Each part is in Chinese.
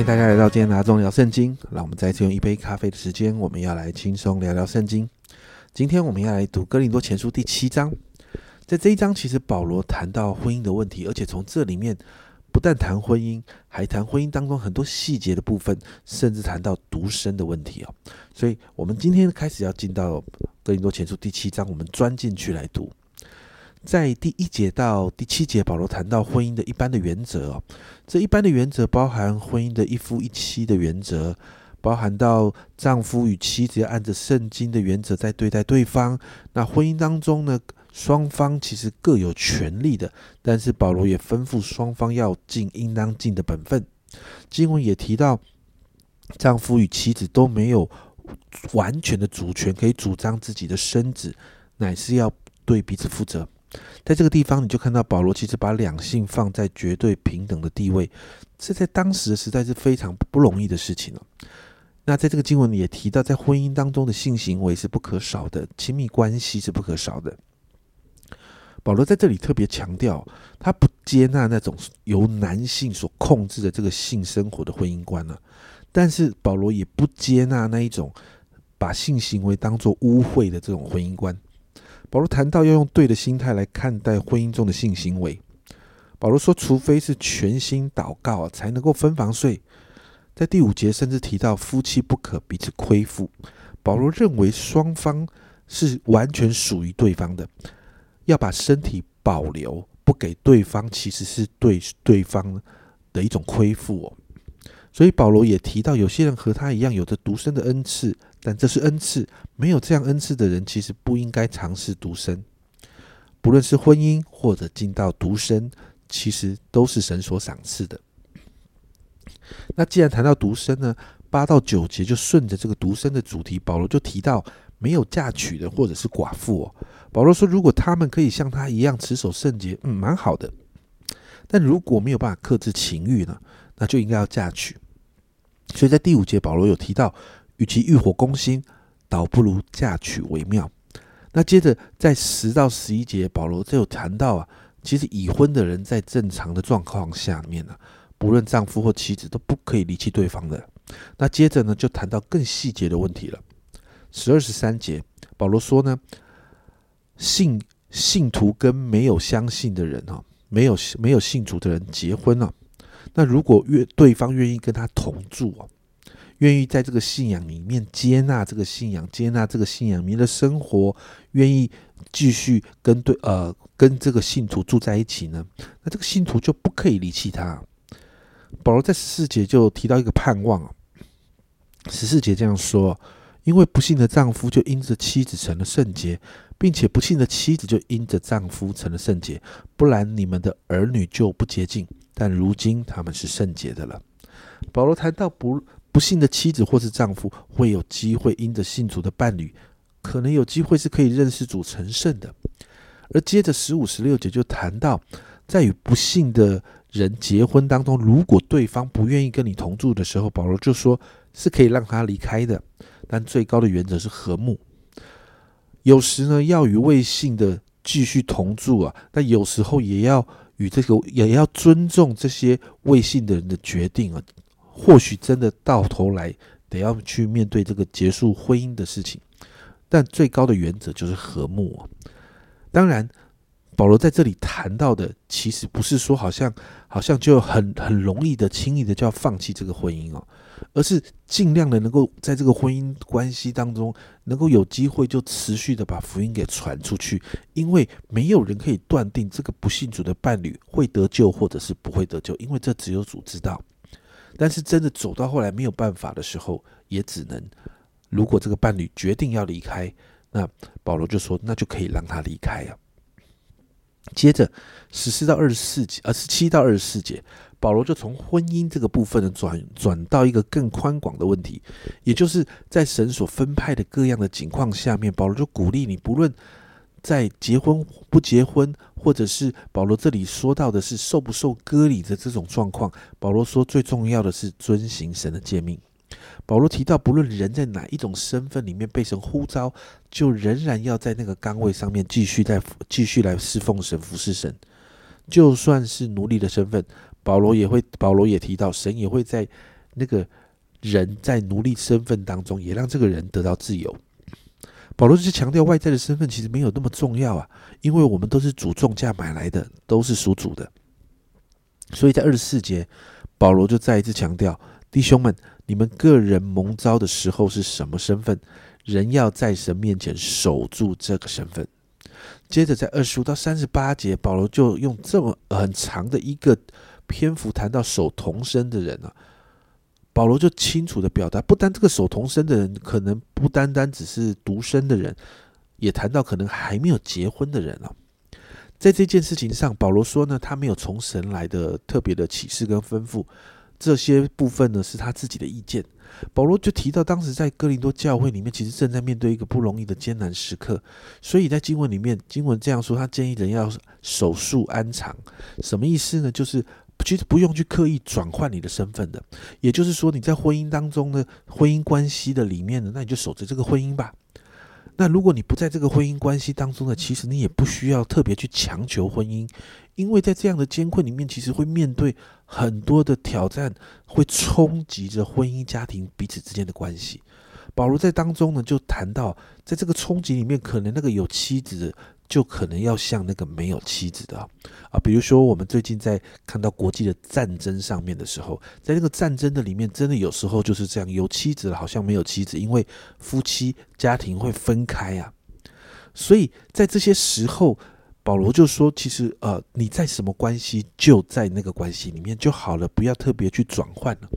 欢迎大家来到今天拿中聊圣经。让我们再次用一杯咖啡的时间，我们要来轻松聊聊圣经。今天我们要来读哥林多前书第七章。在这一章，其实保罗谈到婚姻的问题，而且从这里面不但谈婚姻，还谈婚姻当中很多细节的部分，甚至谈到独身的问题哦。所以，我们今天开始要进到哥林多前书第七章，我们钻进去来读。在第一节到第七节，保罗谈到婚姻的一般的原则哦。这一般的原则包含婚姻的一夫一妻的原则，包含到丈夫与妻子要按着圣经的原则在对待对方。那婚姻当中呢，双方其实各有权利的，但是保罗也吩咐双方要尽应当尽的本分。经文也提到，丈夫与妻子都没有完全的主权，可以主张自己的身子，乃是要对彼此负责。在这个地方，你就看到保罗其实把两性放在绝对平等的地位，这在当时实在是非常不容易的事情了。那在这个经文里也提到，在婚姻当中的性行为是不可少的，亲密关系是不可少的。保罗在这里特别强调，他不接纳那种由男性所控制的这个性生活的婚姻观了，但是保罗也不接纳那一种把性行为当作污秽的这种婚姻观。保罗谈到要用对的心态来看待婚姻中的性行为。保罗说，除非是全心祷告才能够分房睡。在第五节甚至提到夫妻不可彼此亏负。保罗认为双方是完全属于对方的，要把身体保留不给对方，其实是对对方的一种亏负哦。所以保罗也提到，有些人和他一样有着独身的恩赐。但这是恩赐，没有这样恩赐的人，其实不应该尝试独身。不论是婚姻或者进到独身，其实都是神所赏赐的。那既然谈到独身呢，八到九节就顺着这个独身的主题，保罗就提到没有嫁娶的或者是寡妇哦。保罗说，如果他们可以像他一样持守圣洁，嗯，蛮好的。但如果没有办法克制情欲呢，那就应该要嫁娶。所以在第五节，保罗有提到。与其欲火攻心，倒不如嫁娶为妙。那接着在十到十一节，保罗就有谈到啊，其实已婚的人在正常的状况下面呢，不论丈夫或妻子都不可以离弃对方的。那接着呢，就谈到更细节的问题了。十二十三节，保罗说呢，信信徒跟没有相信的人哈，没有没有信主的人结婚了，那如果愿对方愿意跟他同住啊。愿意在这个信仰里面接纳这个信仰，接纳这个信仰你的生活，愿意继续跟对呃跟这个信徒住在一起呢？那这个信徒就不可以离弃他。保罗在十四节就提到一个盼望，十四节这样说：因为不幸的丈夫就因着妻子成了圣洁，并且不幸的妻子就因着丈夫成了圣洁，不然你们的儿女就不洁净，但如今他们是圣洁的了。保罗谈到不。不幸的妻子或是丈夫会有机会因着信主的伴侣，可能有机会是可以认识主成圣的。而接着十五、十六节就谈到，在与不幸的人结婚当中，如果对方不愿意跟你同住的时候，保罗就说是可以让他离开的。但最高的原则是和睦。有时呢，要与未信的继续同住啊，但有时候也要与这个也要尊重这些未信的人的决定啊。或许真的到头来得要去面对这个结束婚姻的事情，但最高的原则就是和睦。当然，保罗在这里谈到的，其实不是说好像好像就很很容易的、轻易的就要放弃这个婚姻哦，而是尽量的能够在这个婚姻关系当中，能够有机会就持续的把福音给传出去，因为没有人可以断定这个不信主的伴侣会得救或者是不会得救，因为这只有主知道。但是真的走到后来没有办法的时候，也只能，如果这个伴侣决定要离开，那保罗就说，那就可以让他离开啊。接着十四到二十四节，呃，十七到二十四节，保罗就从婚姻这个部分呢转转到一个更宽广的问题，也就是在神所分派的各样的情况下面，保罗就鼓励你，不论。在结婚不结婚，或者是保罗这里说到的是受不受割礼的这种状况，保罗说最重要的是遵行神的诫命。保罗提到，不论人在哪一种身份里面被神呼召，就仍然要在那个岗位上面继续在继续来侍奉神、服侍神。就算是奴隶的身份，保罗也会保罗也提到，神也会在那个人在奴隶身份当中，也让这个人得到自由。保罗就强调外在的身份其实没有那么重要啊，因为我们都是主重价买来的，都是属主的。所以在二十四节，保罗就再一次强调：弟兄们，你们个人蒙召的时候是什么身份？人要在神面前守住这个身份。接着在二十五到三十八节，保罗就用这么很长的一个篇幅谈到守童身的人啊。保罗就清楚的表达，不单这个守童身的人，可能不单单只是独身的人，也谈到可能还没有结婚的人啊。在这件事情上，保罗说呢，他没有从神来的特别的启示跟吩咐，这些部分呢是他自己的意见。保罗就提到，当时在哥林多教会里面，其实正在面对一个不容易的艰难时刻，所以在经文里面，经文这样说，他建议人要守束安常，什么意思呢？就是其实不用去刻意转换你的身份的，也就是说，你在婚姻当中呢，婚姻关系的里面呢，那你就守着这个婚姻吧。那如果你不在这个婚姻关系当中呢，其实你也不需要特别去强求婚姻，因为在这样的艰困里面，其实会面对很多的挑战，会冲击着婚姻家庭彼此之间的关系。保罗在当中呢，就谈到，在这个冲击里面，可能那个有妻子。就可能要像那个没有妻子的啊，比如说我们最近在看到国际的战争上面的时候，在那个战争的里面，真的有时候就是这样，有妻子好像没有妻子，因为夫妻家庭会分开啊。所以在这些时候，保罗就说，其实呃，你在什么关系，就在那个关系里面就好了，不要特别去转换了。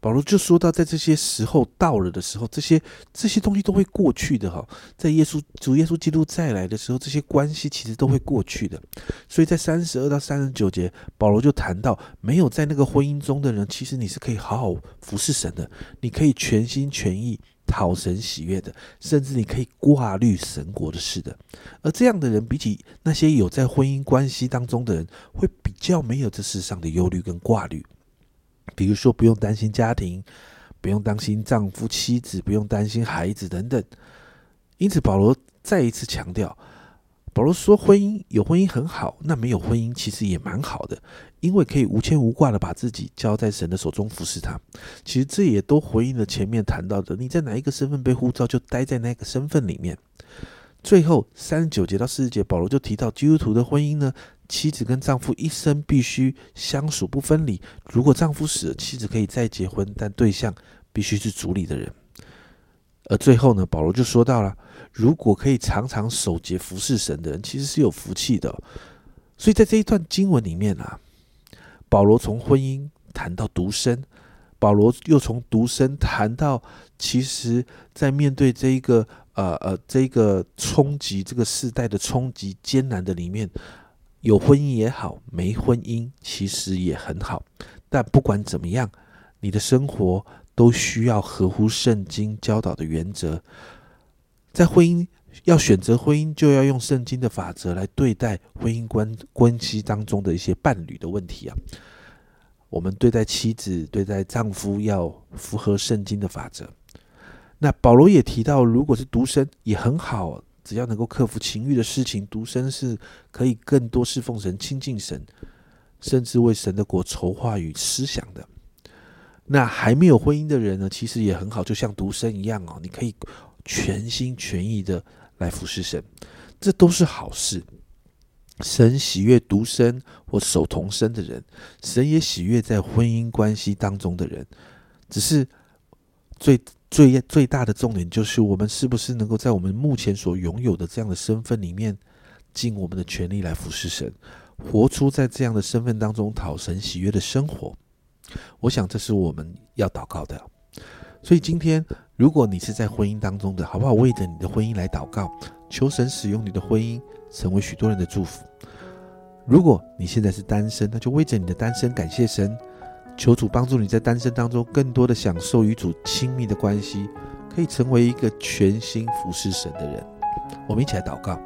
保罗就说到，在这些时候到了的时候，这些这些东西都会过去的哈。在耶稣主耶稣基督再来的时候，这些关系其实都会过去的。所以在三十二到三十九节，保罗就谈到，没有在那个婚姻中的人，其实你是可以好好服侍神的，你可以全心全意讨神喜悦的，甚至你可以挂虑神国的事的。而这样的人，比起那些有在婚姻关系当中的人，会比较没有这世上的忧虑跟挂虑。比如说，不用担心家庭，不用担心丈夫、妻子，不用担心孩子等等。因此，保罗再一次强调，保罗说，婚姻有婚姻很好，那没有婚姻其实也蛮好的，因为可以无牵无挂的把自己交在神的手中服侍他。其实这也都回应了前面谈到的，你在哪一个身份被呼召，就待在那个身份里面。最后三十九节到四十节，保罗就提到基督徒的婚姻呢，妻子跟丈夫一生必须相属不分离。如果丈夫死了，妻子可以再结婚，但对象必须是主里的人。而最后呢，保罗就说到了，如果可以常常守节服侍神的人，其实是有福气的。所以在这一段经文里面啊，保罗从婚姻谈到独身，保罗又从独身谈到，其实在面对这一个。呃呃，这个冲击，这个世代的冲击艰难的里面，有婚姻也好，没婚姻其实也很好。但不管怎么样，你的生活都需要合乎圣经教导的原则。在婚姻要选择婚姻，就要用圣经的法则来对待婚姻关关系当中的一些伴侣的问题啊。我们对待妻子、对待丈夫，要符合圣经的法则。那保罗也提到，如果是独身也很好，只要能够克服情欲的事情，独身是可以更多侍奉神、亲近神，甚至为神的国筹划与思想的。那还没有婚姻的人呢，其实也很好，就像独身一样哦，你可以全心全意的来服侍神，这都是好事。神喜悦独身或守同身的人，神也喜悦在婚姻关系当中的人，只是最。最最大的重点就是，我们是不是能够在我们目前所拥有的这样的身份里面，尽我们的全力来服侍神，活出在这样的身份当中讨神喜悦的生活。我想这是我们要祷告的。所以今天，如果你是在婚姻当中的，好不好？为着你的婚姻来祷告，求神使用你的婚姻成为许多人的祝福。如果你现在是单身，那就为着你的单身感谢神。求主帮助你在单身当中更多的享受与主亲密的关系，可以成为一个全心服侍神的人。我们一起来祷告。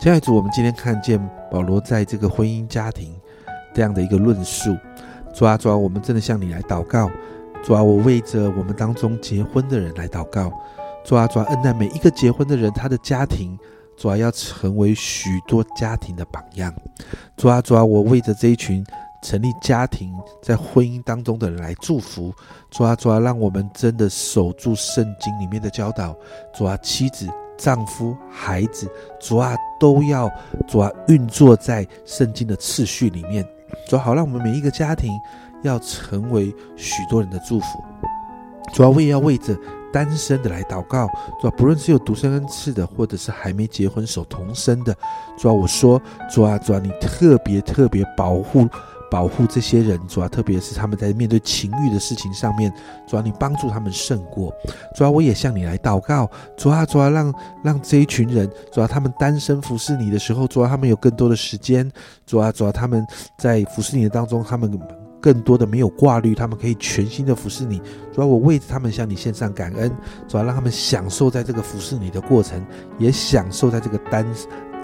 亲爱的主，我们今天看见保罗在这个婚姻家庭这样的一个论述，抓抓，我们真的向你来祷告。抓，我为着我们当中结婚的人来祷告。抓抓，恩待每一个结婚的人，他的家庭主啊要成为许多家庭的榜样。抓抓，我为着这一群。成立家庭，在婚姻当中的人来祝福。主啊，主啊，让我们真的守住圣经里面的教导。主啊，妻子、丈夫、孩子，主啊，都要主啊运作在圣经的次序里面。主好，让我们每一个家庭要成为许多人的祝福。主要我也要为着单身的来祷告。主要不论是有独生恩赐的，或者是还没结婚守童生的，主要我说，主啊，主啊，你特别特别保护保护这些人。主要特别是他们在面对情欲的事情上面，主要你帮助他们胜过。主要我也向你来祷告。主要，主要，让让这一群人，主要他们单身服侍你的时候，主要他们有更多的时间。主要，主要他们在服侍你的当中，他们。更多的没有挂虑，他们可以全心的服侍你。主要我为他们向你献上感恩，主要让他们享受在这个服侍你的过程，也享受在这个单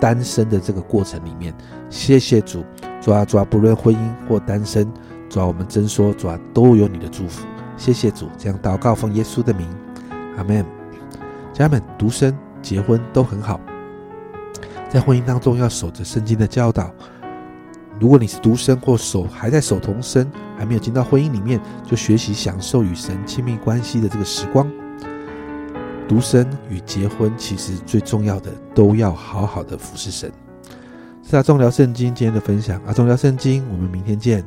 单身的这个过程里面。谢谢主，主啊，主啊，不论婚姻或单身，主啊，我们真说，主啊，都有你的祝福。谢谢主，这样祷告奉耶稣的名，阿门。家人们，独身结婚都很好，在婚姻当中要守着圣经的教导。如果你是独生或守还在守童生，还没有进到婚姻里面，就学习享受与神亲密关系的这个时光。独生与结婚，其实最重要的都要好好的服侍神。是阿忠聊圣经今天的分享，阿忠聊圣经，我们明天见。